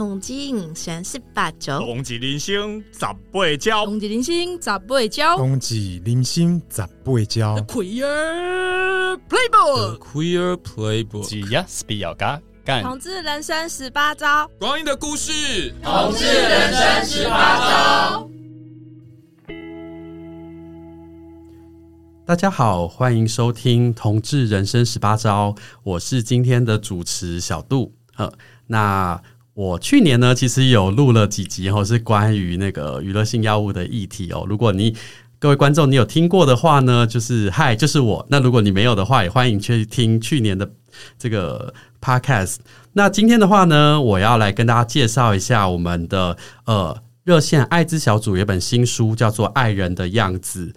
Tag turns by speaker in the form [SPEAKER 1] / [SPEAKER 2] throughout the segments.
[SPEAKER 1] 同志人生十八招，
[SPEAKER 2] 同志人生十八招，
[SPEAKER 3] 同志人生十八招，
[SPEAKER 4] 同志人生十八招。
[SPEAKER 3] The Queer Playbook，The
[SPEAKER 5] Queer Playbook，
[SPEAKER 6] 只要是比较嘎干。
[SPEAKER 1] 同志人生十八招，
[SPEAKER 5] 光阴的故事，
[SPEAKER 7] 同志人生十八招。
[SPEAKER 8] 大家好，欢迎收听《同志人生十八招》，我是今天的主持小杜。呃，那我去年呢，其实有录了几集哦，是关于那个娱乐性药物的议题哦。如果你各位观众你有听过的话呢，就是嗨，就是我。那如果你没有的话，也欢迎去听去年的这个 podcast。那今天的话呢，我要来跟大家介绍一下我们的呃热线艾滋小组有本新书，叫做《爱人的样子》。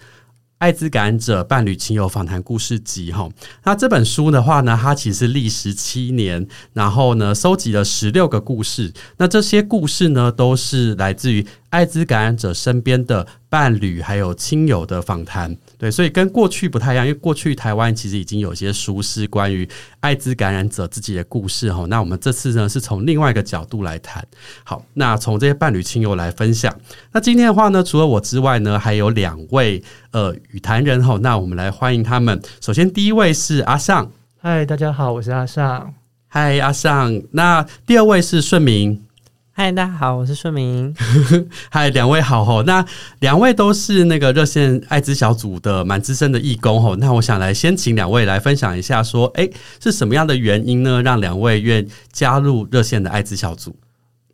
[SPEAKER 8] 艾滋感染者伴侣亲友访谈故事集，哈，那这本书的话呢，它其实历时七年，然后呢，收集了十六个故事，那这些故事呢，都是来自于艾滋感染者身边的伴侣还有亲友的访谈，对，所以跟过去不太一样，因为过去台湾其实已经有些书是关于艾滋感染者自己的故事，哈，那我们这次呢是从另外一个角度来谈，好，那从这些伴侣亲友来分享，那今天的话呢，除了我之外呢，还有两位呃与谈人，哈，那我们来欢迎他们。首先第一位是阿尚，
[SPEAKER 9] 嗨，大家好，我是阿尚，
[SPEAKER 8] 嗨，阿尚。那第二位是顺明。
[SPEAKER 10] 嗨，大家好，我是顺明。
[SPEAKER 8] 嗨，两位好吼。那两位都是那个热线艾滋小组的蛮资深的义工吼。那我想来先请两位来分享一下，说，哎，是什么样的原因呢，让两位愿加入热线的艾滋小组？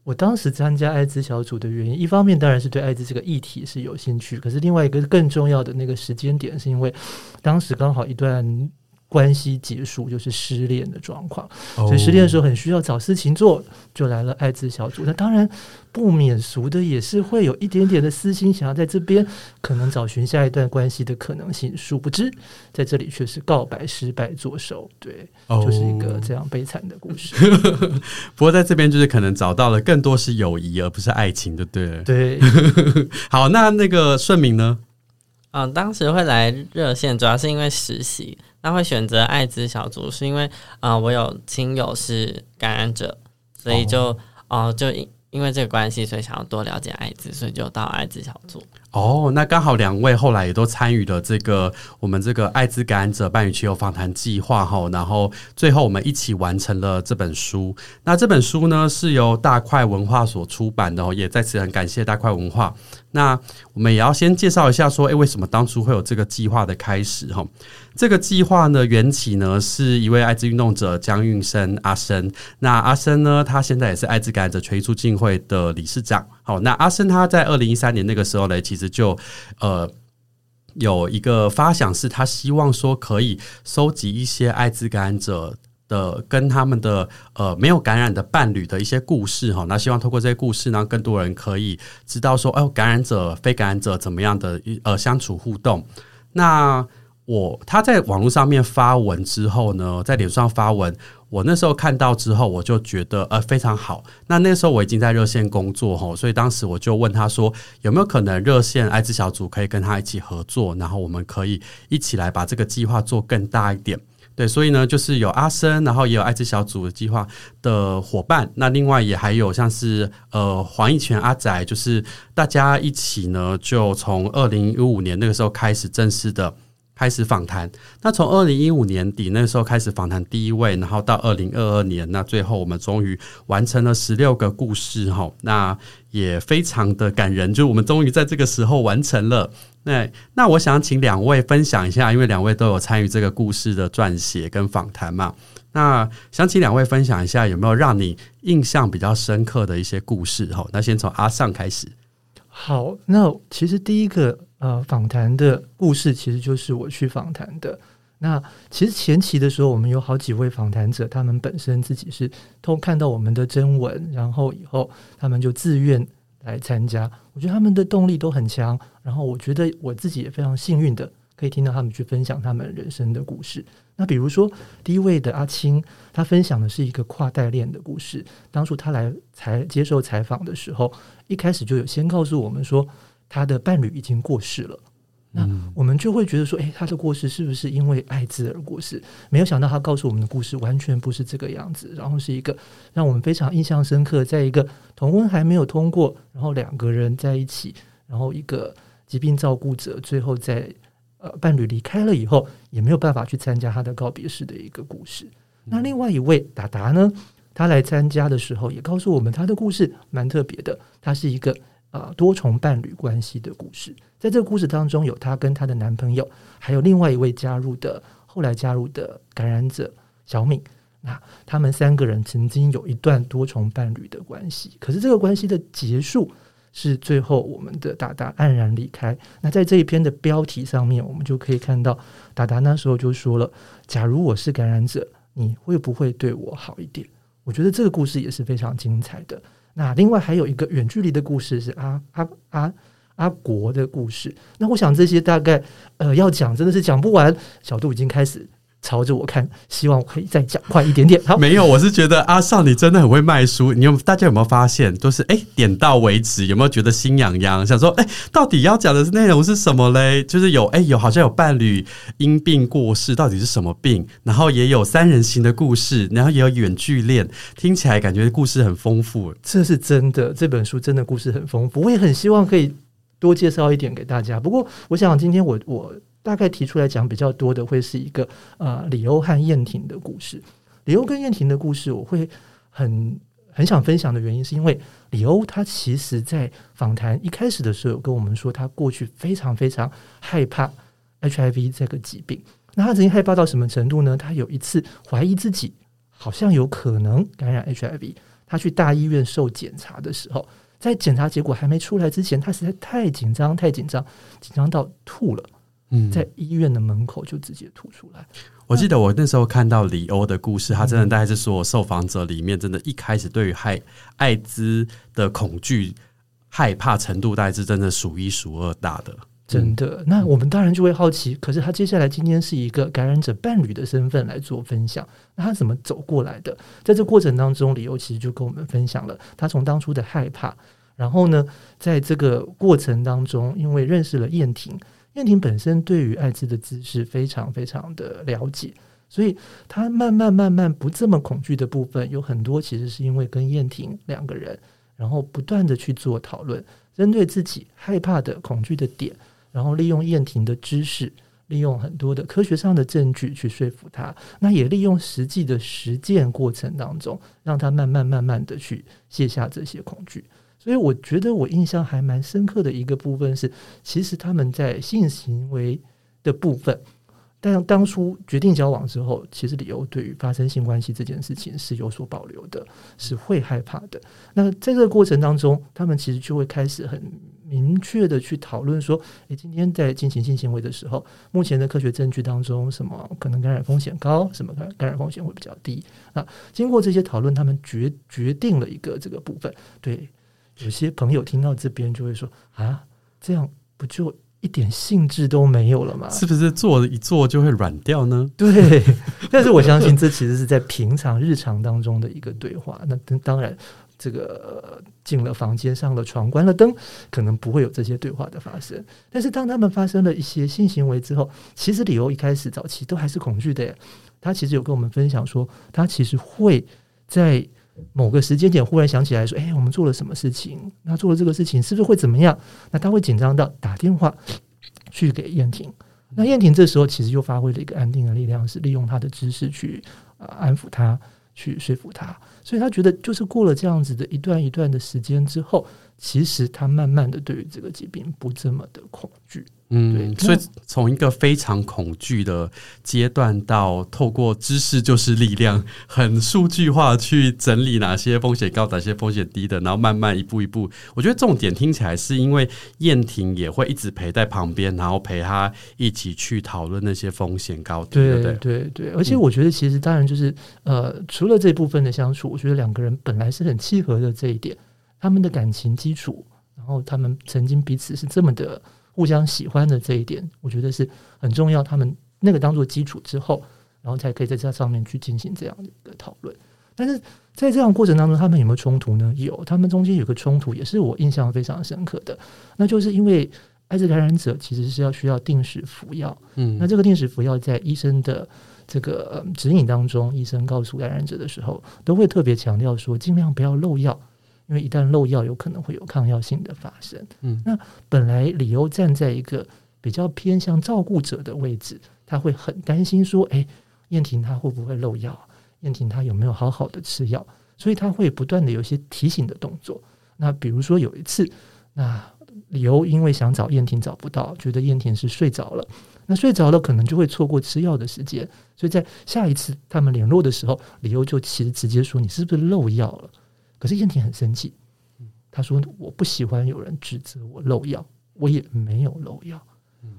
[SPEAKER 9] 我当时参加艾滋小组的原因，一方面当然是对艾滋这个议题是有兴趣，可是另外一个更重要的那个时间点，是因为当时刚好一段。关系结束就是失恋的状况，所以失恋的时候很需要找事情做，就来了艾滋小组。那当然不免俗的也是会有一点点的私心，想要在这边可能找寻下一段关系的可能性。殊不知在这里却是告白失败作收，对，就是一个这样悲惨的故事。
[SPEAKER 8] 不过在这边就是可能找到了更多是友谊，而不是爱情，就对了。
[SPEAKER 9] 对，
[SPEAKER 8] 好，那那个顺明呢？
[SPEAKER 10] 嗯、呃，当时会来热线，主要是因为实习。那会选择艾滋小组，是因为啊、呃，我有亲友是感染者，所以就哦、呃，就因因为这个关系，所以想要多了解艾滋，所以就到艾滋小组。
[SPEAKER 8] 哦，那刚好两位后来也都参与了这个我们这个艾滋感染者伴侣亲友访谈计划哈，然后最后我们一起完成了这本书。那这本书呢是由大块文化所出版的哦，也在此很感谢大块文化。那我们也要先介绍一下说，哎，为什么当初会有这个计划的开始哈？这个计划呢，缘起呢是一位艾滋运动者江运生阿生。那阿生呢，他现在也是艾滋感染者权益促进会的理事长。好，那阿生他在二零一三年那个时候呢，其实就呃有一个发想，是他希望说可以收集一些艾滋感染者的跟他们的呃没有感染的伴侣的一些故事哈。那希望透过这些故事，让更多人可以知道说，哦，感染者、非感染者怎么样的一呃相处互动。那我他在网络上面发文之后呢，在脸上发文，我那时候看到之后，我就觉得呃非常好。那那时候我已经在热线工作吼，所以当时我就问他说，有没有可能热线艾滋小组可以跟他一起合作，然后我们可以一起来把这个计划做更大一点。对，所以呢，就是有阿生，然后也有艾滋小组的计划的伙伴，那另外也还有像是呃黄义泉阿仔，就是大家一起呢，就从二零一五年那个时候开始正式的。开始访谈，那从二零一五年底那时候开始访谈第一位，然后到二零二二年，那最后我们终于完成了十六个故事哈，那也非常的感人，就我们终于在这个时候完成了。那那我想请两位分享一下，因为两位都有参与这个故事的撰写跟访谈嘛，那想请两位分享一下，有没有让你印象比较深刻的一些故事哈？那先从阿尚开始。
[SPEAKER 9] 好，那其实第一个。呃，访谈的故事其实就是我去访谈的。那其实前期的时候，我们有好几位访谈者，他们本身自己是都看到我们的征文，然后以后他们就自愿来参加。我觉得他们的动力都很强。然后我觉得我自己也非常幸运的，可以听到他们去分享他们人生的故事。那比如说第一位的阿青，他分享的是一个跨代恋的故事。当初他来采接受采访的时候，一开始就有先告诉我们说。他的伴侣已经过世了，那我们就会觉得说，诶，他的过世是不是因为艾滋而过世？没有想到他告诉我们的故事完全不是这个样子，然后是一个让我们非常印象深刻，在一个同婚还没有通过，然后两个人在一起，然后一个疾病照顾者最后在呃伴侣离开了以后，也没有办法去参加他的告别式的一个故事。那另外一位达达呢，他来参加的时候也告诉我们他的故事蛮特别的，他是一个。啊，多重伴侣关系的故事，在这个故事当中，有她跟她的男朋友，还有另外一位加入的后来加入的感染者小敏。那他们三个人曾经有一段多重伴侣的关系，可是这个关系的结束是最后我们的达达黯然离开。那在这一篇的标题上面，我们就可以看到达达那时候就说了：“假如我是感染者，你会不会对我好一点？”我觉得这个故事也是非常精彩的。那另外还有一个远距离的故事是阿阿阿阿国的故事。那我想这些大概呃要讲真的是讲不完。小度已经开始。朝着我看，希望我可以再讲快一点点。好，
[SPEAKER 8] 没有，我是觉得阿少你真的很会卖书。你有大家有没有发现，都是哎、点到为止？有没有觉得心痒痒？想说哎、到底要讲的内容是什么嘞？就是有哎、有好像有伴侣因病过世，到底是什么病？然后也有三人行的故事，然后也有远距恋，听起来感觉故事很丰富。
[SPEAKER 9] 这是真的，这本书真的故事很丰富。我也很希望可以多介绍一点给大家。不过，我想今天我我。大概提出来讲比较多的会是一个呃李欧和燕婷的故事。李欧跟燕婷的故事，我会很很想分享的原因，是因为李欧他其实在访谈一开始的时候有跟我们说，他过去非常非常害怕 HIV 这个疾病。那他曾经害怕到什么程度呢？他有一次怀疑自己好像有可能感染 HIV，他去大医院受检查的时候，在检查结果还没出来之前，他实在太紧张，太紧张，紧张到吐了。嗯，在医院的门口就直接吐出来。
[SPEAKER 8] 我记得我那时候看到李欧的故事，他真的大概是说受访者里面，真的，一开始对于害艾滋的恐惧、害怕程度，大概是真的数一数二大的。
[SPEAKER 9] 真的，那我们当然就会好奇，可是他接下来今天是一个感染者伴侣的身份来做分享，那他怎么走过来的？在这过程当中，李欧其实就跟我们分享了他从当初的害怕，然后呢，在这个过程当中，因为认识了燕婷。燕婷本身对于艾滋的知识非常非常的了解，所以她慢慢慢慢不这么恐惧的部分有很多，其实是因为跟燕婷两个人，然后不断的去做讨论，针对自己害怕的恐惧的点，然后利用燕婷的知识，利用很多的科学上的证据去说服她，那也利用实际的实践过程当中，让她慢慢慢慢的去卸下这些恐惧。所以我觉得我印象还蛮深刻的一个部分是，其实他们在性行为的部分，但当初决定交往之后，其实李欧对于发生性关系这件事情是有所保留的，是会害怕的。那在这个过程当中，他们其实就会开始很明确的去讨论说，诶，今天在进行性行为的时候，目前的科学证据当中，什么可能感染风险高，什么感感染风险会比较低。那经过这些讨论，他们决决定了一个这个部分，对。有些朋友听到这边就会说：“啊，这样不就一点兴致都没有了吗？
[SPEAKER 8] 是不是做一做就会软掉呢？”
[SPEAKER 9] 对，但是我相信这其实是在平常日常当中的一个对话。那当然，这个进了房间、上了床、关了灯，可能不会有这些对话的发生。但是当他们发生了一些性行为之后，其实李欧一开始早期都还是恐惧的耶。他其实有跟我们分享说，他其实会在。某个时间点忽然想起来说：“哎，我们做了什么事情？那做了这个事情是不是会怎么样？”那他会紧张到打电话去给燕婷。那燕婷这时候其实又发挥了一个安定的力量，是利用他的知识去安抚他，去说服他。所以他觉得，就是过了这样子的一段一段的时间之后，其实他慢慢的对于这个疾病不这么的恐惧。
[SPEAKER 8] 嗯，所以从一个非常恐惧的阶段到透过知识就是力量，很数据化去整理哪些风险高，哪些风险低的，然后慢慢一步一步。我觉得重点听起来是因为燕婷也会一直陪在旁边，然后陪他一起去讨论那些风险高低。对对对对，而且我觉得其实当然就是呃，除了这部分的相处，我觉得两个人本来是很契合的这一点，他们的感情基础，然后他们曾经彼此是这么的。互相喜欢的这一点，我觉得是很重要。他们那个当做基础之后，然后才可以在这上面去进行这样的一个讨论。但是在这样过程当中，他们有没有冲突呢？有，他们中间有个冲突，也是我印象非常深刻的。那就是因为
[SPEAKER 9] 艾滋感染者其实是要需要定时服药。
[SPEAKER 8] 嗯，
[SPEAKER 9] 那这个定时服药在医生的这个指引当中，医生告诉感染者的时候，都会特别强调说，尽量不要漏药，因为一旦漏药，有可能会有抗药性的发生。
[SPEAKER 8] 嗯，
[SPEAKER 9] 那本来李欧站在一个比较偏向照顾者的位置，他会很担心说，哎，燕婷她会不会漏药？燕婷她有没有好好的吃药？所以他会不断的有一些提醒的动作。那比如说有一次，那李欧因为想找燕婷找不到，觉得燕婷是睡着了。那睡着了可能就会错过吃药的时间，所以在下一次他们联络的时候，李欧就其实直接说：“你是不是漏药了？”可是燕婷很生气，他说：“我不喜欢有人指责我漏药，我也没有漏药。”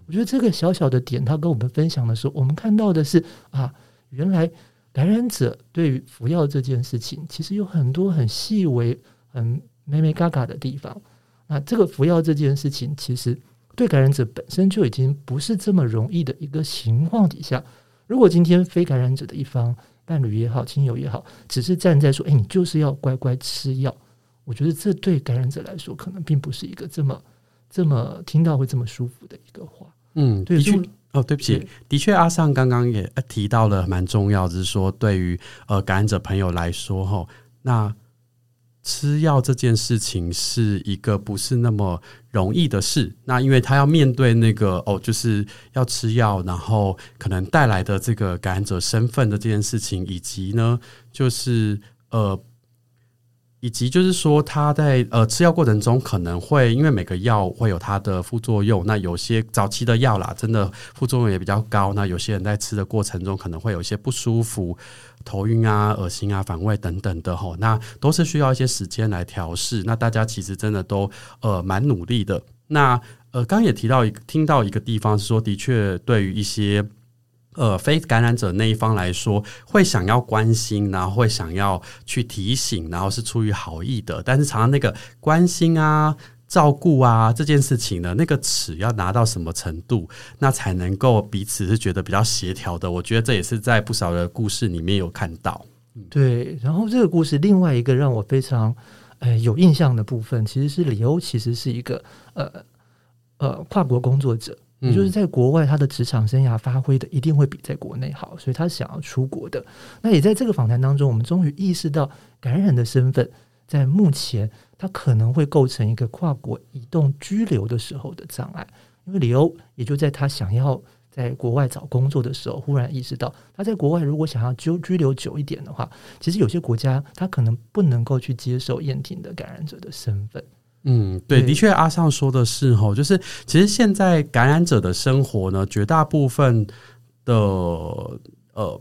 [SPEAKER 9] 我觉得这个小小的点，他跟我们分享的时候，我们看到的是啊，原来感染者对于服药这件事情，其实有很多很细微、很眉眉角角的地方。那这个服药这件事情，其实。对感染者本身就已经不是这么容易的一个情况底下，如果今天非感染者的一方伴侣也好、亲友也好，只是站在说：“哎，你就是要乖乖吃药。”我觉得这对感染者来说，可能并不是一个这么、这么听到会这么舒服的一个话。
[SPEAKER 8] 嗯，的确。哦，对不起，的确，阿尚刚刚也提到了蛮重要，就是说对于呃感染者朋友来说，哈，那。吃药这件事情是一个不是那么容易的事。那因为他要面对那个哦，就是要吃药，然后可能带来的这个感染者身份的这件事情，以及呢，就是呃。以及就是说，他在呃吃药过程中可能会因为每个药会有它的副作用，那有些早期的药啦，真的副作用也比较高。那有些人在吃的过程中可能会有一些不舒服、头晕啊、恶心啊、反胃等等的吼，那都是需要一些时间来调试。那大家其实真的都呃蛮努力的。那呃刚也提到一听到一个地方是说，的确对于一些。呃，非感染者那一方来说，会想要关心，然后会想要去提醒，然后是出于好意的。但是常常那个关心啊、照顾啊这件事情呢，那个尺要拿到什么程度，那才能够彼此是觉得比较协调的？我觉得这也是在不少的故事里面有看到。
[SPEAKER 9] 对，然后这个故事另外一个让我非常呃有印象的部分，其实是李欧其实是一个呃呃跨国工作者。也就是在国外，他的职场生涯发挥的一定会比在国内好，所以他想要出国的。那也在这个访谈当中，我们终于意识到感染的身份在目前它可能会构成一个跨国移动居留的时候的障碍。因为李欧也就在他想要在国外找工作的时候，忽然意识到他在国外如果想要居居留久一点的话，其实有些国家他可能不能够去接受燕婷的感染者的身份。
[SPEAKER 8] 嗯，对，的确，阿尚说的是吼，就是其实现在感染者的生活呢，绝大部分的呃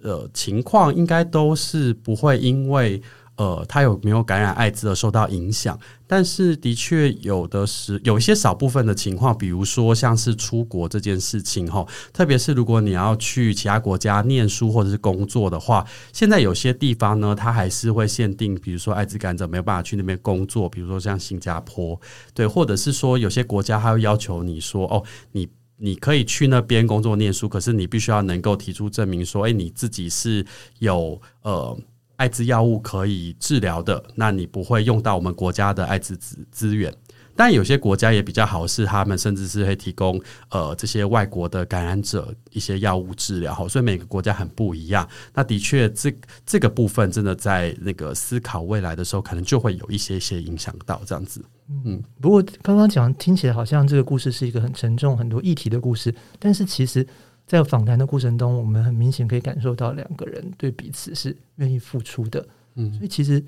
[SPEAKER 8] 呃情况，应该都是不会因为。呃，他有没有感染艾滋而受到影响？但是的确有的是有一些少部分的情况，比如说像是出国这件事情哈，特别是如果你要去其他国家念书或者是工作的话，现在有些地方呢，它还是会限定，比如说艾滋感染者没有办法去那边工作，比如说像新加坡，对，或者是说有些国家还会要求你说，哦，你你可以去那边工作念书，可是你必须要能够提出证明说，哎，你自己是有呃。艾滋药物可以治疗的，那你不会用到我们国家的艾滋资资源。但有些国家也比较好，是他们甚至是会提供呃这些外国的感染者一些药物治疗。好，所以每个国家很不一样。那的确，这这个部分真的在那个思考未来的时候，可能就会有一些些影响到这样子。嗯，
[SPEAKER 9] 不过刚刚讲听起来好像这个故事是一个很沉重、很多议题的故事，但是其实。在访谈的过程中，我们很明显可以感受到两个人对彼此是愿意付出的。嗯，所以其实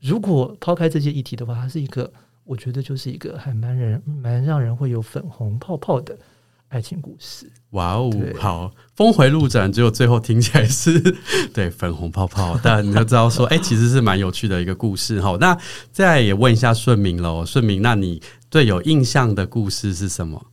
[SPEAKER 9] 如果抛开这些议题的话，它是一个，我觉得就是一个还蛮人蛮让人会有粉红泡泡的爱情故事。
[SPEAKER 8] 哇哦，好，峰回路转，只有最后听起来是对粉红泡泡，但你要知道说，哎、欸，其实是蛮有趣的一个故事。哈，那再也问一下顺明喽，顺明，那你最有印象的故事是什么？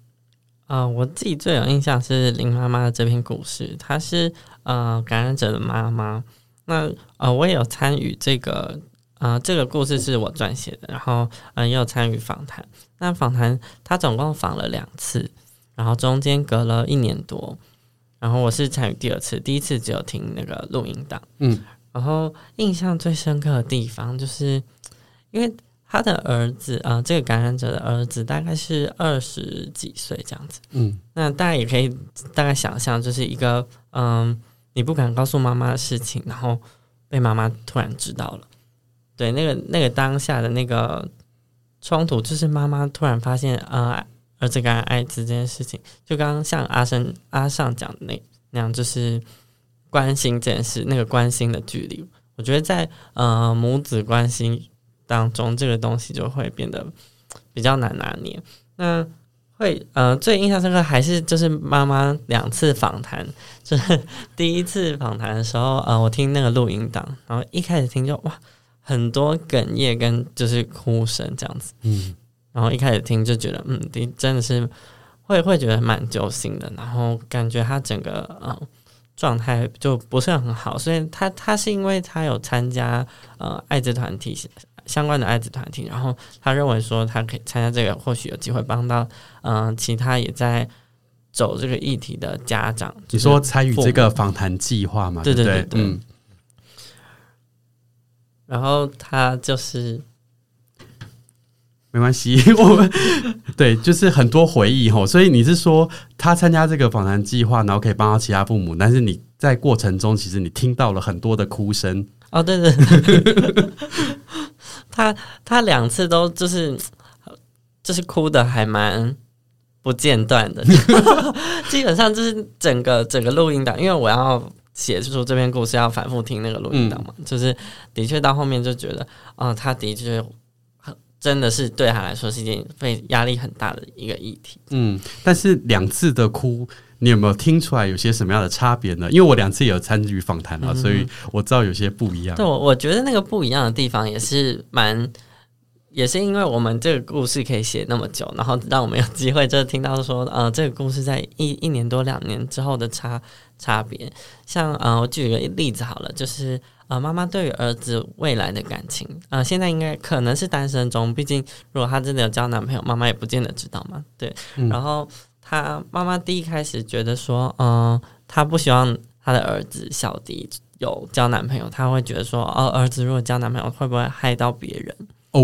[SPEAKER 10] 呃，我自己最有印象是林妈妈的这篇故事，她是呃感染者的妈妈。那呃，我也有参与这个呃这个故事是我撰写的，然后呃也有参与访谈。那访谈他总共访了两次，然后中间隔了一年多，然后我是参与第二次，第一次只有听那个录音档。嗯，然后印象最深刻的地方就是因为。他的儿子啊、呃，这个感染者的儿子大概是二十几岁这样子。
[SPEAKER 8] 嗯，
[SPEAKER 10] 那大家也可以大概想象，就是一个嗯，你不敢告诉妈妈的事情，然后被妈妈突然知道了。对，那个那个当下的那个冲突，就是妈妈突然发现啊、呃，儿子感染艾滋这件事情，就刚刚像阿生阿尚讲的那那样，就是关心这件事，那个关心的距离。我觉得在呃母子关系当中，这个东西就会变得比较难拿捏。那会呃最印象深刻还是就是妈妈两次访谈，就是第一次访谈的时候，呃我听那个录音档，然后一开始听就哇很多哽咽跟就是哭声这样子，
[SPEAKER 8] 嗯，
[SPEAKER 10] 然后一开始听就觉得嗯，真的是会会觉得蛮揪心的，然后感觉他整个呃。状态就不是很好，所以他他是因为他有参加呃艾滋团体相关的艾滋团体，然后他认为说他可以参加这个，或许有机会帮到嗯、呃、其他也在走这个议题的家长。
[SPEAKER 8] 你说参与这个访谈计
[SPEAKER 10] 划吗？对对
[SPEAKER 8] 对嗯。
[SPEAKER 10] 然后他就是。
[SPEAKER 8] 没关系，我们对就是很多回忆吼，所以你是说他参加这个访谈计划，然后可以帮到其他父母，但是你在过程中其实你听到了很多的哭声
[SPEAKER 10] 哦，对对对，他他两次都就是就是哭的还蛮不间断的 基本上就是整个整个录音档，因为我要写出这篇故事要反复听那个录音档嘛，嗯、就是的确到后面就觉得啊、哦，他的确。真的是对他来说是一件被压力很大的一个议题。
[SPEAKER 8] 嗯，但是两次的哭，你有没有听出来有些什么样的差别呢？因为我两次也有参与访谈啊，嗯、所以我知道有些不一样。
[SPEAKER 10] 对，我我觉得那个不一样的地方也是蛮，也是因为我们这个故事可以写那么久，然后让我们有机会就听到说，呃，这个故事在一一年多两年之后的差差别。像呃，我举一个例子好了，就是。啊，妈妈对于儿子未来的感情，啊、呃，现在应该可能是单身中。毕竟，如果他真的有交男朋友，妈妈也不见得知道嘛。对，嗯、然后他妈妈第一开始觉得说，嗯、呃，他不希望他的儿子小迪有交男朋友，他会觉得说，哦，儿子如果交男朋友，会不会害到别人？哦，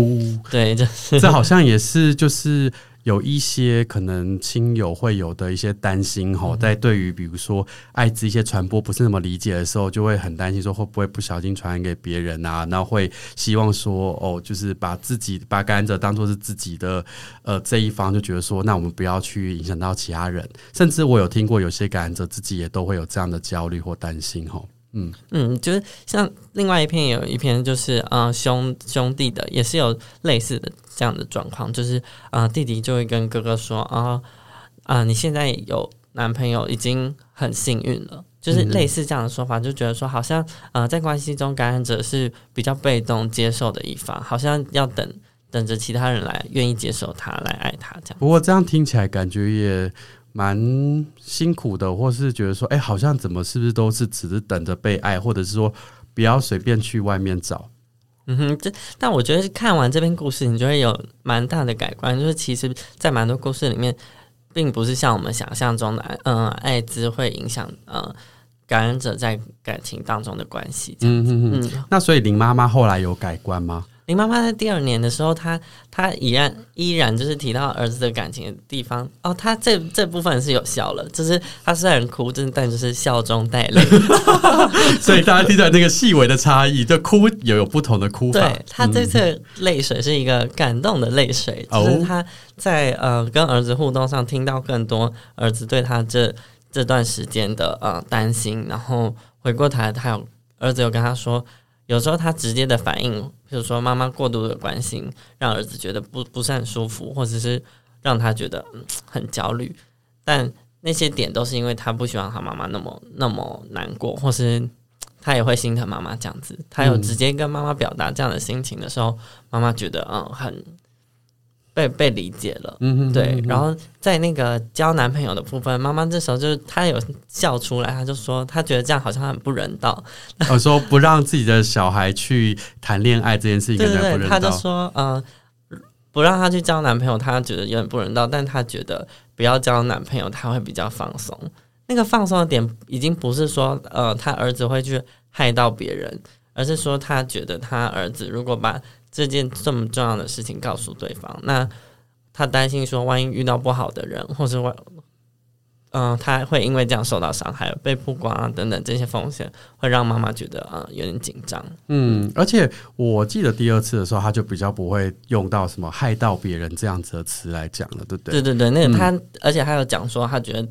[SPEAKER 10] 对，就是
[SPEAKER 8] 这好像也是，就是。有一些可能亲友会有的一些担心哈，在对于比如说艾滋一些传播不是那么理解的时候，就会很担心说会不会不小心传染给别人啊？然后会希望说哦，就是把自己把感染者当做是自己的呃这一方，就觉得说那我们不要去影响到其他人。甚至我有听过有些感染者自己也都会有这样的焦虑或担心哈。嗯
[SPEAKER 10] 嗯，就是像另外一篇有一篇，就是呃兄兄弟的也是有类似的这样的状况，就是呃弟弟就会跟哥哥说啊啊、呃呃、你现在有男朋友已经很幸运了，就是类似这样的说法，就觉得说好像呃在关系中感染者是比较被动接受的一方，好像要等等着其他人来愿意接受他来爱他这样。
[SPEAKER 8] 不过这样听起来感觉也。蛮辛苦的，或是觉得说，哎、欸，好像怎么是不是都是只是等着被爱，或者是说不要随便去外面找。
[SPEAKER 10] 嗯哼，这但我觉得看完这篇故事，你就会有蛮大的改观，就是其实，在蛮多故事里面，并不是像我们想象中的，嗯、呃，艾滋会影响呃感染者在感情当中的关系。嗯嗯
[SPEAKER 8] 嗯，那所以林妈妈后来有改观吗？
[SPEAKER 10] 林妈妈在第二年的时候，她她依然依然就是提到儿子的感情的地方哦，她这这部分是有笑了，就是她虽然哭，真但就是笑中带泪，
[SPEAKER 8] 所以大家听到那个细微的差异，就哭也有不同的哭法。
[SPEAKER 10] 对，她这次泪水是一个感动的泪水，嗯、就是她在呃跟儿子互动上听到更多儿子对她这这段时间的呃担心，然后回过头来，他有儿子有跟她说。有时候他直接的反应，比如说妈妈过度的关心，让儿子觉得不不是很舒服，或者是让他觉得很焦虑。但那些点都是因为他不希望他妈妈那么那么难过，或是他也会心疼妈妈这样子。他有直接跟妈妈表达这样的心情的时候，妈妈觉得嗯很。被被理解了，嗯哼，对。然后在那个交男朋友的部分，妈妈这时候就是她有笑出来，她就说她觉得这样好像很不人道。
[SPEAKER 8] 我说不让自己的小孩去谈恋爱这件事情，对对对，
[SPEAKER 10] 她就说嗯、呃，不让她去交男朋友，她觉得有点不人道，但她觉得不要交男朋友，她会比较放松。那个放松的点已经不是说呃，他儿子会去害到别人。而是说，他觉得他儿子如果把这件这么重要的事情告诉对方。那他担心说，万一遇到不好的人，或者万。嗯、呃，他会因为这样受到伤害，被曝光啊等等这些风险，会让妈妈觉得啊、呃、有点紧张。
[SPEAKER 8] 嗯，而且我记得第二次的时候，他就比较不会用到什么害到别人这样子的词来讲了，对不对？
[SPEAKER 10] 对对对，那个他，嗯、而且还有讲说，他觉得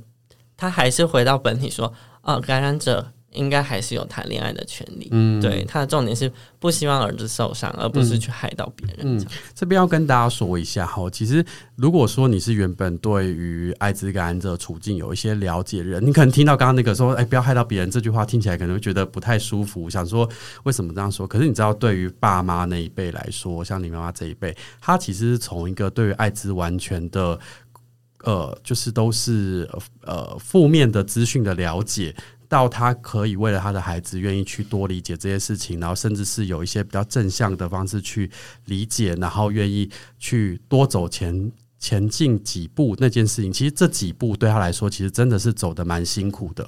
[SPEAKER 10] 他还是回到本体说，哦、呃，感染者。应该还是有谈恋爱的权利。嗯，对，他的重点是不希望儿子受伤，而不是去害到别人。
[SPEAKER 8] 嗯，这边要跟大家说一下哈，其实如果说你是原本对于艾滋感染者处境有一些了解的人，你可能听到刚刚那个说“哎，不要害到别人”这句话，听起来可能会觉得不太舒服，想说为什么这样说？可是你知道，对于爸妈那一辈来说，像你妈妈这一辈，她其实是从一个对于艾滋完全的呃，就是都是呃负面的资讯的了解。到他可以为了他的孩子愿意去多理解这些事情，然后甚至是有一些比较正向的方式去理解，然后愿意去多走前前进几步那件事情，其实这几步对他来说，其实真的是走得蛮辛苦的。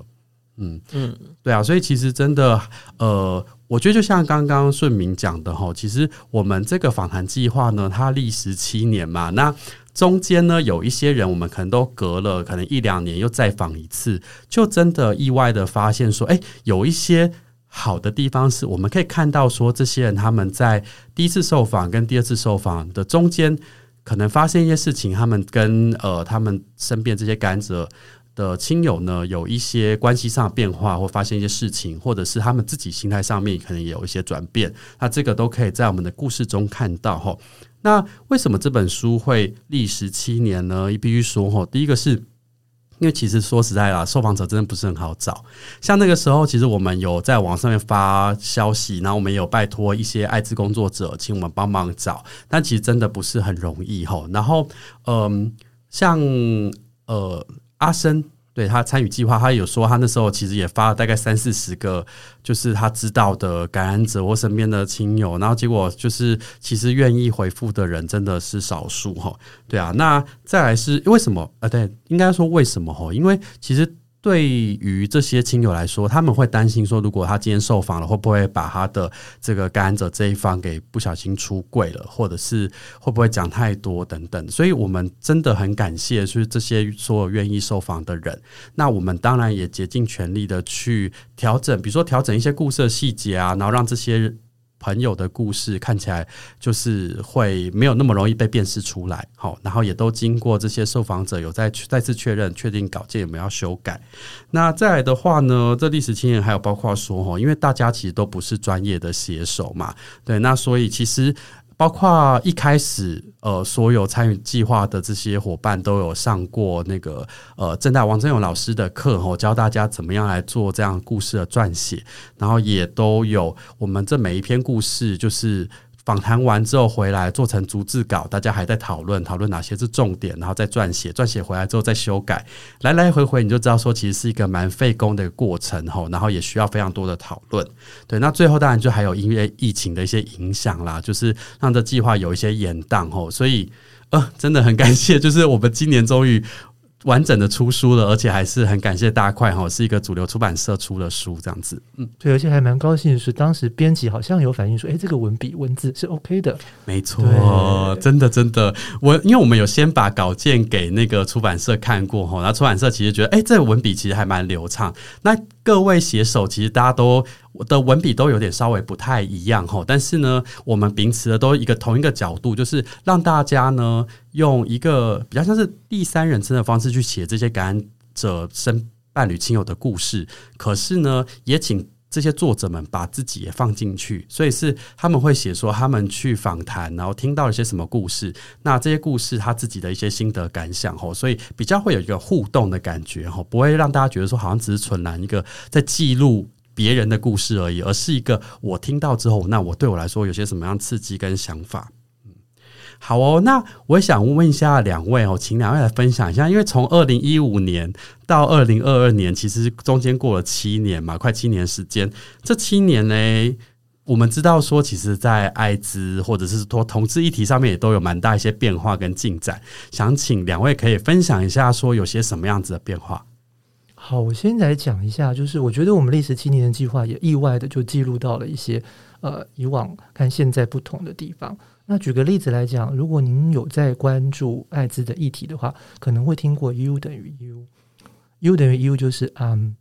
[SPEAKER 8] 嗯嗯，对啊，所以其实真的，呃，我觉得就像刚刚顺明讲的哈，其实我们这个访谈计划呢，它历时七年嘛，那。中间呢，有一些人，我们可能都隔了可能一两年又再访一次，就真的意外的发现说，诶，有一些好的地方是我们可以看到说，这些人他们在第一次受访跟第二次受访的中间，可能发生一些事情，他们跟呃他们身边这些感染者的亲友呢，有一些关系上的变化，或发现一些事情，或者是他们自己心态上面可能也有一些转变，那这个都可以在我们的故事中看到哈。那为什么这本书会历时七年呢？也必须说哈，第一个是因为其实说实在啦，受访者真的不是很好找。像那个时候，其实我们有在网上面发消息，然后我们有拜托一些艾滋工作者，请我们帮忙找，但其实真的不是很容易哈。然后，嗯，像呃阿生。对，他参与计划，他有说他那时候其实也发了大概三四十个，就是他知道的感染者或身边的亲友，然后结果就是其实愿意回复的人真的是少数哈。对啊，那再来是为什么？呃，对，应该说为什么哈？因为其实。对于这些亲友来说，他们会担心说，如果他今天受访了，会不会把他的这个感染者这一方给不小心出柜了，或者是会不会讲太多等等。所以我们真的很感谢，是这些所有愿意受访的人。那我们当然也竭尽全力的去调整，比如说调整一些故事的细节啊，然后让这些。朋友的故事看起来就是会没有那么容易被辨识出来，好，然后也都经过这些受访者有再再次确认，确定稿件有没有要修改。那再来的话呢，这历史经验还有包括说哈，因为大家其实都不是专业的写手嘛，对，那所以其实。包括一开始，呃，所有参与计划的这些伙伴都有上过那个呃正大王正勇老师的课哦，教大家怎么样来做这样故事的撰写，然后也都有我们这每一篇故事就是。访谈完之后回来做成逐字稿，大家还在讨论讨论哪些是重点，然后再撰写，撰写回来之后再修改，来来回回你就知道说其实是一个蛮费工的过程吼，然后也需要非常多的讨论。对，那最后当然就还有因为疫情的一些影响啦，就是让这计划有一些延宕吼，所以呃真的很感谢，就是我们今年终于。完整的出书了，而且还是很感谢大块哈，是一个主流出版社出的书这样子。嗯，
[SPEAKER 9] 对，而且还蛮高兴的是，当时编辑好像有反映说，哎，这个文笔文字是 OK 的。
[SPEAKER 8] 没错，真的真的，我因为我们有先把稿件给那个出版社看过哈，然后出版社其实觉得，哎，这個文笔其实还蛮流畅。那各位写手其实大家都我的文笔都有点稍微不太一样哈，但是呢，我们秉持的都一个同一个角度，就是让大家呢用一个比较像是第三人称的方式去写这些感染者身伴侣亲友的故事，可是呢，也请这些作者们把自己也放进去，所以是他们会写说他们去访谈，然后听到了些什么故事，那这些故事他自己的一些心得感想吼，所以比较会有一个互动的感觉吼，不会让大家觉得说好像只是纯然一个在记录别人的故事而已，而是一个我听到之后，那我对我来说有些什么样刺激跟想法。好哦，那我想问一下两位哦，请两位来分享一下，因为从二零一五年到二零二二年，其实中间过了七年嘛，快七年时间。这七年呢，我们知道说，其实，在艾滋或者是说同志议题上面，也都有蛮大一些变化跟进展。想请两位可以分享一下，说有些什么样子的变化。
[SPEAKER 9] 好，我先来讲一下，就是我觉得我们历时七年的计划也意外的就记录到了一些呃以往看现在不同的地方。那举个例子来讲，如果您有在关注艾滋的议题的话，可能会听过 U 等于 U，U 等于 U 就是嗯、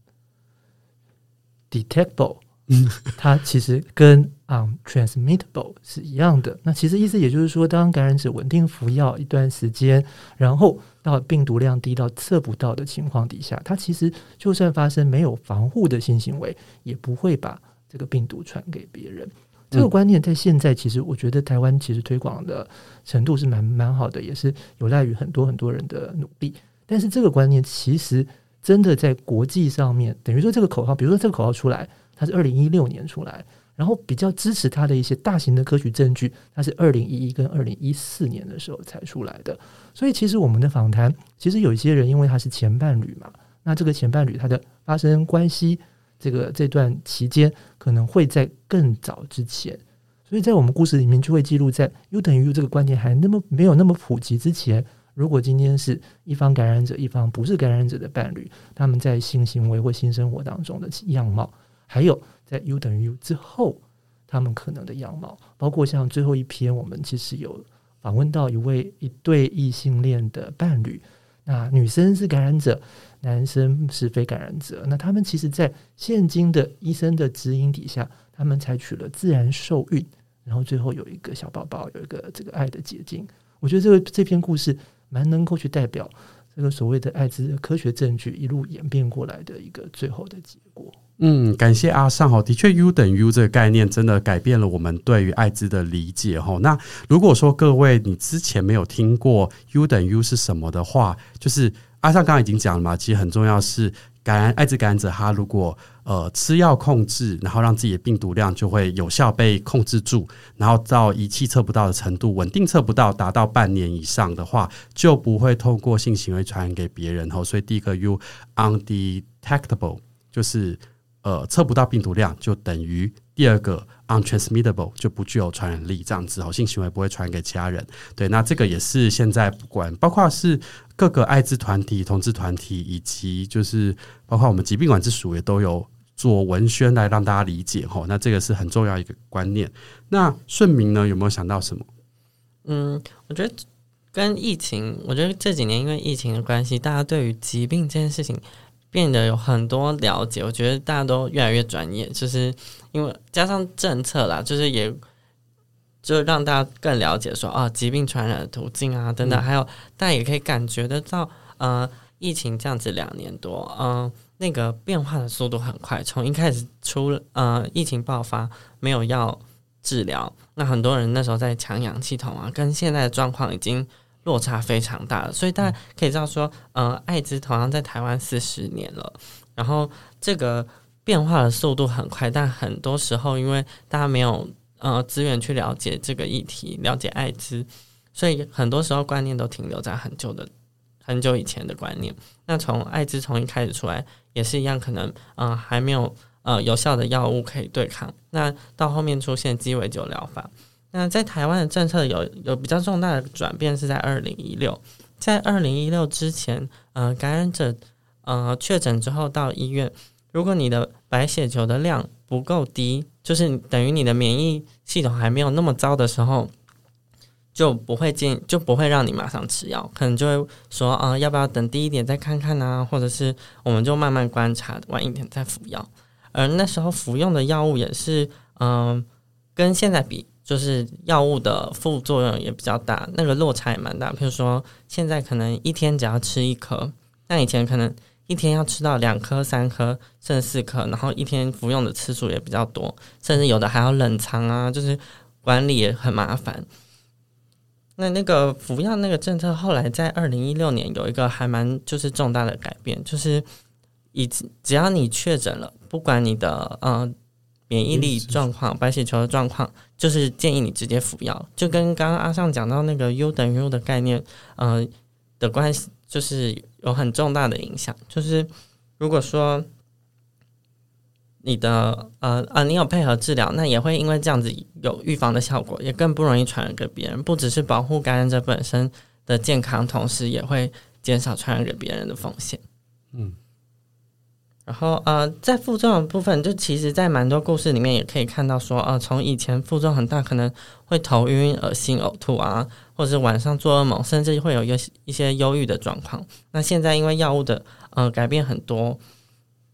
[SPEAKER 9] um,，detectable，嗯，它其实跟 um,，transmittable 是一样的。那其实意思也就是说，当感染者稳定服药一段时间，然后到病毒量低到测不到的情况底下，它其实就算发生没有防护的性行为，也不会把这个病毒传给别人。这个观念在现在，其实我觉得台湾其实推广的程度是蛮蛮好的，也是有赖于很多很多人的努力。但是这个观念其实真的在国际上面，等于说这个口号，比如说这个口号出来，它是二零一六年出来，然后比较支持它的一些大型的科学证据，它是二零一一跟二零一四年的时候才出来的。所以其实我们的访谈，其实有一些人因为他是前伴侣嘛，那这个前伴侣他的发生关系。这个这段期间可能会在更早之前，所以在我们故事里面就会记录在 U 等于 U 这个观念还那么没有那么普及之前，如果今天是一方感染者，一方不是感染者的伴侣，他们在性行为或性生活当中的样貌，还有在 U 等于 U 之后他们可能的样貌，包括像最后一篇，我们其实有访问到一位一对异性恋的伴侣，那女生是感染者。男生是非感染者，那他们其实，在现今的医生的指引底下，他们采取了自然受孕，然后最后有一个小宝宝，有一个这个爱的结晶。我觉得这个这篇故事蛮能够去代表这个所谓的艾滋科学证据一路演变过来的一个最后的结果。
[SPEAKER 8] 嗯，感谢阿尚哈，的确，U 等于 U 这个概念真的改变了我们对于艾滋的理解哈。那如果说各位你之前没有听过 U 等于 U 是什么的话，就是。阿尚刚刚已经讲了嘛，其实很重要是感染艾滋感染者，他如果呃吃药控制，然后让自己的病毒量就会有效被控制住，然后到仪器测不到的程度，稳定测不到，达到半年以上的话，就不会透过性行为传染给别人。吼，所以第一个 U undetectable 就是呃测不到病毒量，就等于第二个 untransmittable 就不具有传染力，这样子好，性行为不会传给其他人。对，那这个也是现在不管包括是。各个艾滋团体、同志团体，以及就是包括我们疾病管制署也都有做文宣来让大家理解吼。那这个是很重要一个观念。那顺明呢，有没有想到什么？
[SPEAKER 10] 嗯，我觉得跟疫情，我觉得这几年因为疫情的关系，大家对于疾病这件事情变得有很多了解。我觉得大家都越来越专业，就是因为加上政策啦，就是也。就让大家更了解说啊，疾病传染的途径啊等等，还有大家也可以感觉得到，呃，疫情这样子两年多，嗯、呃，那个变化的速度很快。从一开始出呃疫情爆发没有药治疗，那很多人那时候在抢氧系统啊，跟现在的状况已经落差非常大了。所以大家可以知道说，呃，艾滋同样在台湾四十年了，然后这个变化的速度很快，但很多时候因为大家没有。呃，资源去了解这个议题，了解艾滋，所以很多时候观念都停留在很久的、很久以前的观念。那从艾滋从一开始出来也是一样，可能呃还没有呃有效的药物可以对抗。那到后面出现鸡尾酒疗法。那在台湾的政策有有比较重大的转变是在二零一六，在二零一六之前，呃，感染者呃确诊之后到医院，如果你的白血球的量不够低。就是等于你的免疫系统还没有那么糟的时候，就不会进，就不会让你马上吃药，可能就会说啊、要不要等低一点再看看呢？或者是我们就慢慢观察，晚一点再服药。而那时候服用的药物也是，嗯、跟现在比，就是药物的副作用也比较大，那个落差也蛮大。比如说现在可能一天只要吃一颗，那以前可能。一天要吃到两颗、三颗，甚至四颗，然后一天服用的次数也比较多，甚至有的还要冷藏啊，就是管理也很麻烦。那那个服药那个政策后来在二零一六年有一个还蛮就是重大的改变，就是以只要你确诊了，不管你的呃免疫力状况、白血球的状况，就是建议你直接服药，就跟刚刚阿尚讲到那个 U 等于 U 的概念，呃的关系。就是有很重大的影响，就是如果说你的呃呃你有配合治疗，那也会因为这样子有预防的效果，也更不容易传染给别人。不只是保护感染者本身的健康，同时也会减少传染给别人的风险。
[SPEAKER 8] 嗯，
[SPEAKER 10] 然后呃，在负重的部分，就其实，在蛮多故事里面也可以看到说，呃，从以前负重很大，可能会头晕、恶心、呕吐啊，或者是晚上做噩梦，甚至会有一些一些忧郁的状况。那现在因为药物的呃改变很多，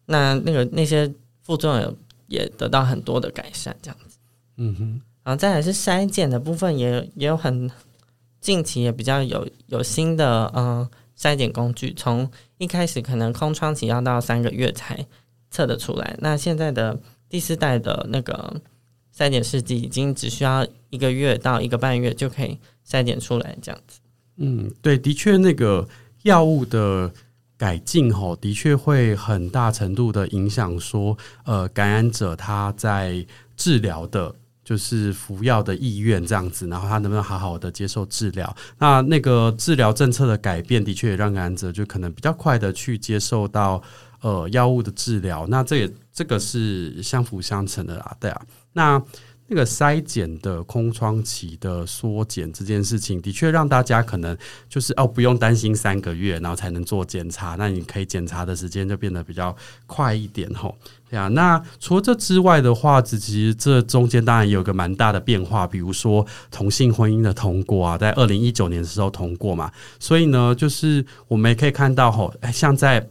[SPEAKER 10] 那那个那些负重也也得到很多的改善，这样子。
[SPEAKER 8] 嗯哼，
[SPEAKER 10] 然后再来是筛检的部分也，也也有很近期也比较有有新的呃。筛检工具从一开始可能空窗期要到三个月才测得出来，那现在的第四代的那个筛检试剂已经只需要一个月到一个半月就可以筛检出来，这样子。
[SPEAKER 8] 嗯，对，的确，那个药物的改进吼，的确会很大程度的影响说，呃，感染者他在治疗的。就是服药的意愿这样子，然后他能不能好好的接受治疗？那那个治疗政策的改变，的确也让感染者就可能比较快的去接受到呃药物的治疗。那这也这个是相辅相成的啊，对啊。那那个筛检的空窗期的缩减这件事情，的确让大家可能就是哦不用担心三个月，然后才能做检查。那你可以检查的时间就变得比较快一点吼。对啊，那除了这之外的话，其实这中间当然有个蛮大的变化，比如说同性婚姻的通过啊，在二零一九年的时候通过嘛。所以呢，就是我们也可以看到吼，像在。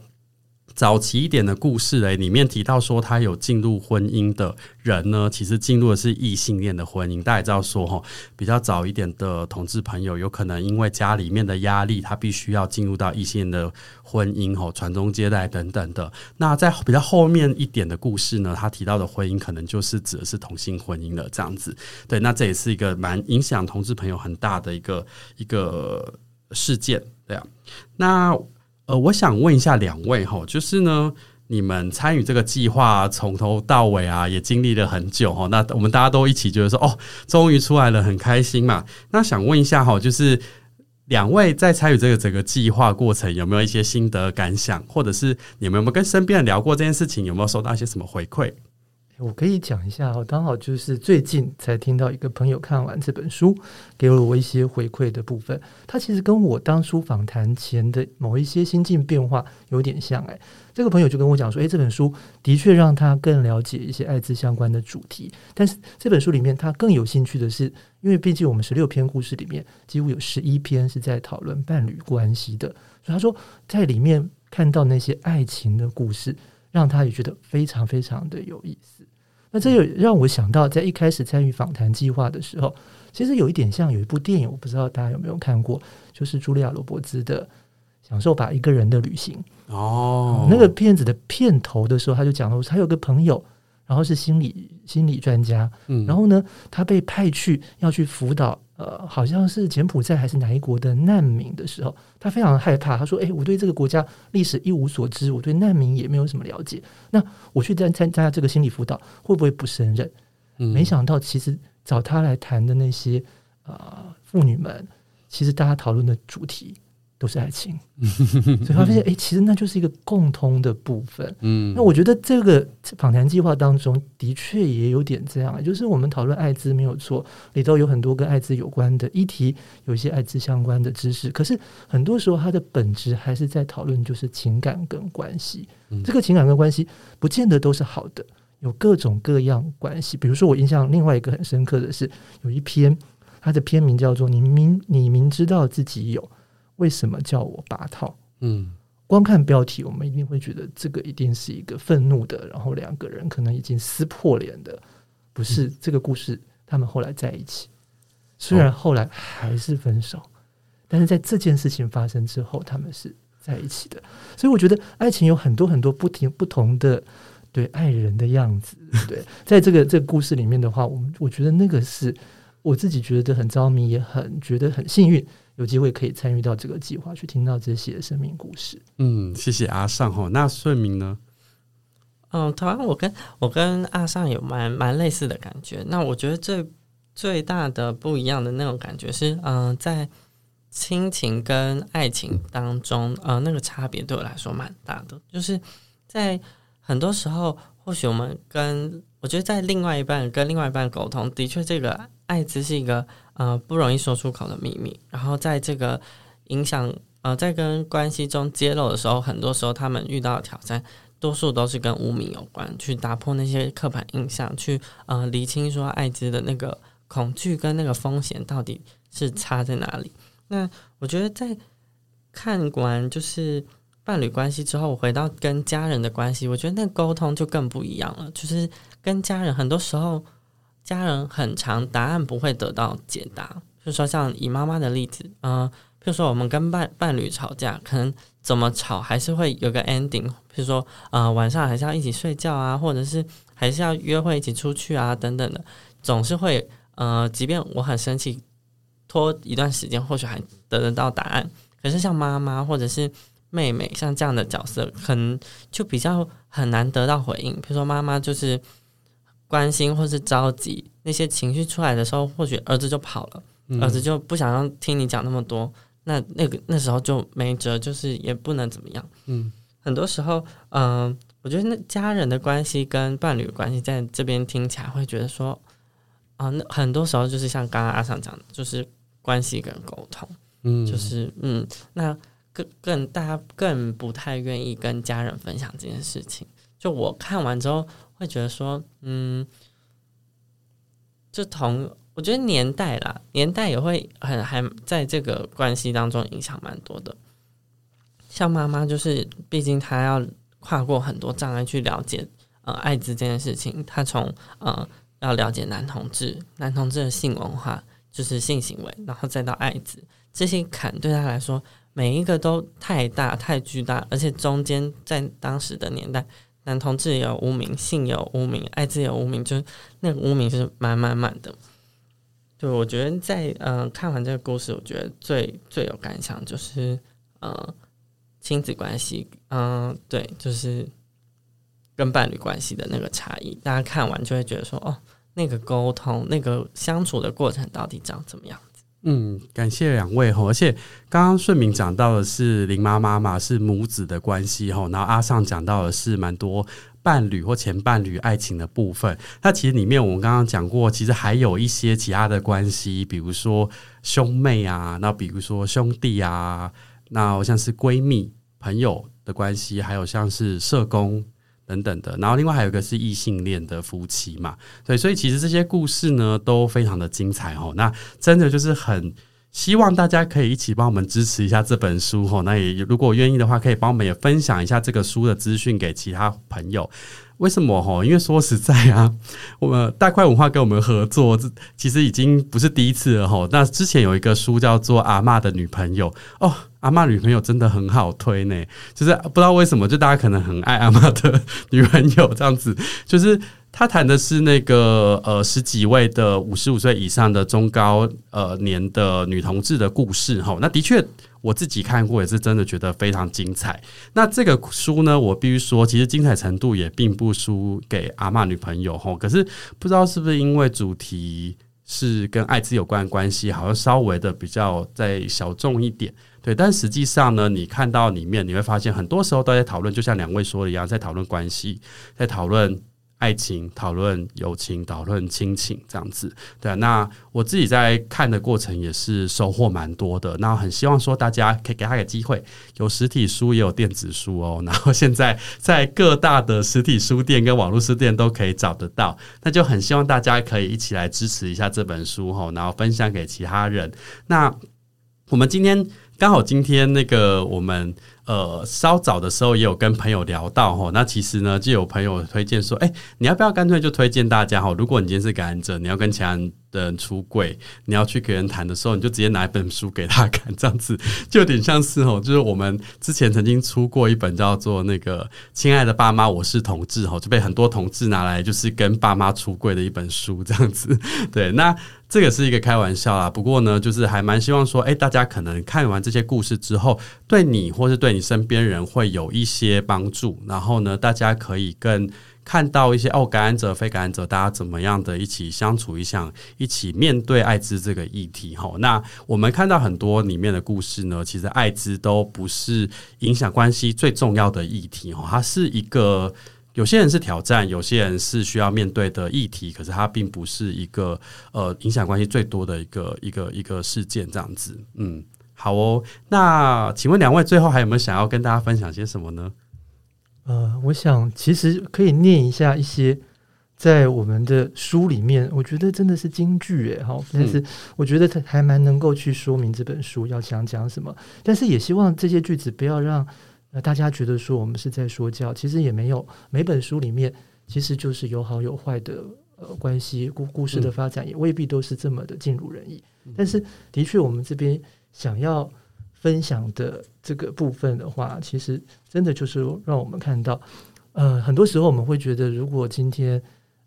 [SPEAKER 8] 早期一点的故事诶，里面提到说他有进入婚姻的人呢，其实进入的是异性恋的婚姻。大家也知道说哈，比较早一点的同志朋友，有可能因为家里面的压力，他必须要进入到异性恋的婚姻吼，传宗接代等等的。那在比较后面一点的故事呢，他提到的婚姻可能就是指的是同性婚姻了，这样子。对，那这也是一个蛮影响同志朋友很大的一个一个事件，对啊，那。呃，我想问一下两位哈，就是呢，你们参与这个计划从头到尾啊，也经历了很久哈。那我们大家都一起觉得说，哦，终于出来了，很开心嘛。那想问一下哈，就是两位在参与这个整个计划过程，有没有一些心得感想，或者是你们有没有跟身边人聊过这件事情，有没有收到一些什么回馈？
[SPEAKER 9] 我可以讲一下，我刚好就是最近才听到一个朋友看完这本书，给了我一些回馈的部分。他其实跟我当初访谈前的某一些心境变化有点像。哎，这个朋友就跟我讲说，诶，这本书的确让他更了解一些艾滋相关的主题。但是这本书里面他更有兴趣的是，因为毕竟我们十六篇故事里面，几乎有十一篇是在讨论伴侣关系的。所以他说，在里面看到那些爱情的故事。让他也觉得非常非常的有意思。那这又让我想到，在一开始参与访谈计划的时候，其实有一点像有一部电影，我不知道大家有没有看过，就是茱莉亚·罗伯兹的《享受吧，一个人的旅行》
[SPEAKER 8] 哦。
[SPEAKER 9] 那个片子的片头的时候，他就讲了，他有个朋友，然后是心理心理专家，嗯，然后呢，他被派去要去辅导。呃，好像是柬埔寨还是哪一国的难民的时候，他非常害怕。他说：“诶、欸，我对这个国家历史一无所知，我对难民也没有什么了解。那我去参参加这个心理辅导，会不会不胜任？”嗯、没想到，其实找他来谈的那些啊妇女们，其实大家讨论的主题。都是爱情，所以他发现，哎、欸，其实那就是一个共通的部分。嗯，那我觉得这个访谈计划当中的确也有点这样，就是我们讨论艾滋没有错，里头有很多跟艾滋有关的议题，有一些艾滋相关的知识。可是很多时候，它的本质还是在讨论就是情感跟关系。这个情感跟关系不见得都是好的，有各种各样关系。比如说，我印象另外一个很深刻的是，有一篇它的篇名叫做“你明你明知道自己有”。为什么叫我八套？嗯，光看标题，我们一定会觉得这个一定是一个愤怒的，然后两个人可能已经撕破脸的。不是这个故事，他们后来在一起，虽然后来还是分手，但是在这件事情发生之后，他们是在一起的。所以我觉得爱情有很多很多不停不同的对爱人的样子。对，在这个这个故事里面的话，我们我觉得那个是我自己觉得很着迷，也很觉得很幸运。有机会可以参与到这个计划，去听到这些生命故事。
[SPEAKER 8] 嗯，谢谢阿尚哈。那顺明呢？
[SPEAKER 10] 嗯，台湾我跟我跟阿尚有蛮蛮类似的感觉。那我觉得最最大的不一样的那种感觉是，嗯、呃，在亲情跟爱情当中，呃，那个差别对我来说蛮大的。就是在很多时候，或许我们跟我觉得在另外一半跟另外一半沟通，的确这个爱只是一个。呃，不容易说出口的秘密，然后在这个影响呃，在跟关系中揭露的时候，很多时候他们遇到挑战，多数都是跟污名有关，去打破那些刻板印象，去呃厘清说艾滋的那个恐惧跟那个风险到底是差在哪里。那我觉得在看完就是伴侣关系之后，我回到跟家人的关系，我觉得那沟通就更不一样了。就是跟家人很多时候，家人很长答案不会得到解答。就说像以妈妈的例子，嗯、呃。比如说，我们跟伴伴侣吵架，可能怎么吵还是会有个 ending。比如说，呃，晚上还是要一起睡觉啊，或者是还是要约会一起出去啊，等等的，总是会呃，即便我很生气，拖一段时间，或许还得得到答案。可是像妈妈或者是妹妹，像这样的角色，可能就比较很难得到回应。比如说，妈妈就是关心或是着急，那些情绪出来的时候，或许儿子就跑了，嗯、儿子就不想要听你讲那么多。那那个那时候就没辙，就是也不能怎么样。嗯，很多时候，嗯、呃，我觉得那家人的关系跟伴侣关系在这边听起来会觉得说，啊、呃，那很多时候就是像刚刚阿尚讲的，就是关系跟沟通，嗯，就是嗯，那更更大家更不太愿意跟家人分享这件事情。就我看完之后会觉得说，嗯，就同。我觉得年代啦，年代也会很还在这个关系当中影响蛮多的。像妈妈，就是毕竟她要跨过很多障碍去了解呃艾滋这件事情。她从呃要了解男同志，男同志的性文化就是性行为，然后再到艾滋这些坎，对她来说每一个都太大太巨大，而且中间在当时的年代，男同志有污名，性有污名，艾滋也有污名，就是那个污名是满满满的。对，我觉得在嗯、呃、看完这个故事，我觉得最最有感想就是呃亲子关系，嗯、对，就是跟伴侣关系的那个差异。大家看完就会觉得说，哦，那个沟通、那个相处的过程到底长怎么样？
[SPEAKER 8] 嗯，感谢两位吼，而且刚刚顺明讲到的是林妈妈嘛，是母子的关系吼，然后阿尚讲到的是蛮多。伴侣或前伴侣爱情的部分，那其实里面我们刚刚讲过，其实还有一些其他的关系，比如说兄妹啊，那比如说兄弟啊，那像是闺蜜、朋友的关系，还有像是社工等等的，然后另外还有一个是异性恋的夫妻嘛，对，所以其实这些故事呢都非常的精彩哦，那真的就是很。希望大家可以一起帮我们支持一下这本书哈，那也如果愿意的话，可以帮我们也分享一下这个书的资讯给其他朋友。为什么哈？因为说实在啊，我们大块文化跟我们合作，这其实已经不是第一次了哈。那之前有一个书叫做《阿嬷的女朋友》哦，阿嬷女朋友真的很好推呢，就是不知道为什么，就大家可能很爱阿嬷的女朋友这样子，就是。他谈的是那个呃十几位的五十五岁以上的中高呃年的女同志的故事哈，那的确我自己看过也是真的觉得非常精彩。那这个书呢，我必须说，其实精彩程度也并不输给阿嬷女朋友哈。可是不知道是不是因为主题是跟艾滋有关的关系，好像稍微的比较再小众一点。对，但实际上呢，你看到里面你会发现，很多时候都在讨论，就像两位说的一样，在讨论关系，在讨论。爱情讨论友情，讨论亲情，这样子，对。那我自己在看的过程也是收获蛮多的。那很希望说大家可以给他个机会，有实体书也有电子书哦。然后现在在各大的实体书店跟网络书店都可以找得到。那就很希望大家可以一起来支持一下这本书哈，然后分享给其他人。那我们今天刚好今天那个我们。呃，稍早的时候也有跟朋友聊到齁，那其实呢，就有朋友推荐说，哎、你要不要干脆就推荐大家齁？如果你今天是感染者，你要跟其他人的人出柜，你要去给人谈的时候，你就直接拿一本书给他看，这样子 就有点像是齁，就是我们之前曾经出过一本叫做那个《亲爱的爸妈，我是同志》齁，就被很多同志拿来就是跟爸妈出柜的一本书，这样子。对，那这个是一个开玩笑啦，不过呢，就是还蛮希望说，哎、大家可能看完这些故事之后，对你或是对。你身边人会有一些帮助，然后呢，大家可以更看到一些哦，感染者、非感染者，大家怎么样的一起相处，一下一起面对艾滋这个议题。哈，那我们看到很多里面的故事呢，其实艾滋都不是影响关系最重要的议题。哈，它是一个有些人是挑战，有些人是需要面对的议题，可是它并不是一个呃影响关系最多的一个一个一个事件这样子。嗯。好哦，那请问两位最后还有没有想要跟大家分享些什么呢？
[SPEAKER 9] 呃，我想其实可以念一下一些在我们的书里面，我觉得真的是京剧哎，好，但是我觉得它还蛮能够去说明这本书要想讲什么，但是也希望这些句子不要让呃大家觉得说我们是在说教，其实也没有，每本书里面其实就是有好有坏的呃关系，故故事的发展也未必都是这么的尽如人意，但是的确我们这边想要。分享的这个部分的话，其实真的就是让我们看到，呃，很多时候我们会觉得，如果今天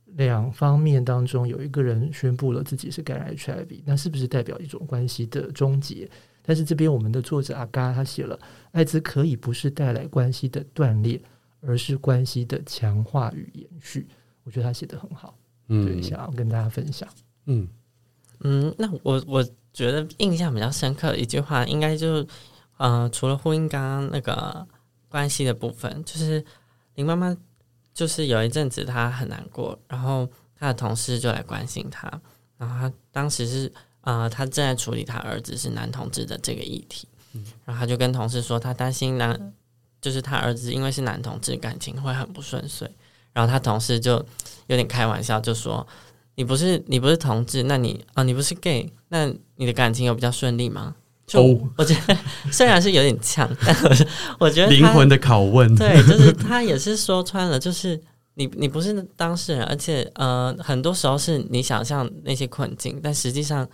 [SPEAKER 9] 两方面当中有一个人宣布了自己是感染 HIV，那是不是代表一种关系的终结？但是这边我们的作者阿嘎他写了，艾滋可以不是带来关系的断裂，而是关系的强化与延续。我觉得他写的很好，嗯，对，想要跟大家分享，
[SPEAKER 10] 嗯嗯，那我我。觉得印象比较深刻的一句话，应该就是，呃，除了呼应刚刚那个关系的部分，就是林妈妈，就是有一阵子她很难过，然后她的同事就来关心她，然后她当时是，呃，他正在处理他儿子是男同志的这个议题，然后他就跟同事说，他担心男，就是他儿子因为是男同志，感情会很不顺遂，然后他同事就有点开玩笑，就说。你不是你不是同志，那你啊、哦，你不是 gay，那你的感情有比较顺利吗？就、oh. 我觉得虽然是有点呛，但我我觉得
[SPEAKER 8] 灵魂的拷问，
[SPEAKER 10] 对，就是他也是说穿了，就是你你不是当事人，而且呃，很多时候是你想象那些困境，但实际上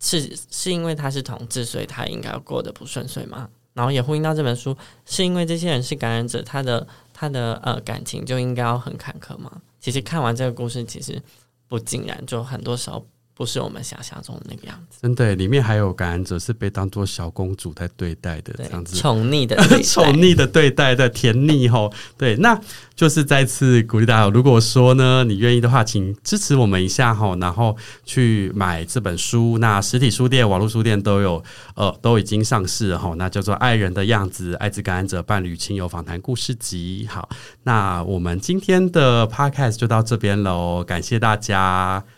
[SPEAKER 10] 是是因为他是同志，所以他应该过得不顺遂吗？然后也呼应到这本书，是因为这些人是感染者，他的他的呃感情就应该要很坎坷吗？其实看完这个故事，其实。不尽然，就很多时候不是我们想象中的那个样子。
[SPEAKER 8] 真的，里面还有感染者是被当做小公主在对待的，这样子
[SPEAKER 10] 宠溺的
[SPEAKER 8] 宠溺的对待 的甜腻吼。对，那就是再次鼓励大家，如果说呢你愿意的话，请支持我们一下吼，然后去买这本书。那实体书店、网络书店都有，呃，都已经上市了吼。那叫做《爱人的样子：艾滋感染者伴侣亲友访谈故事集》。好，那我们今天的 Podcast 就到这边喽，感谢大家。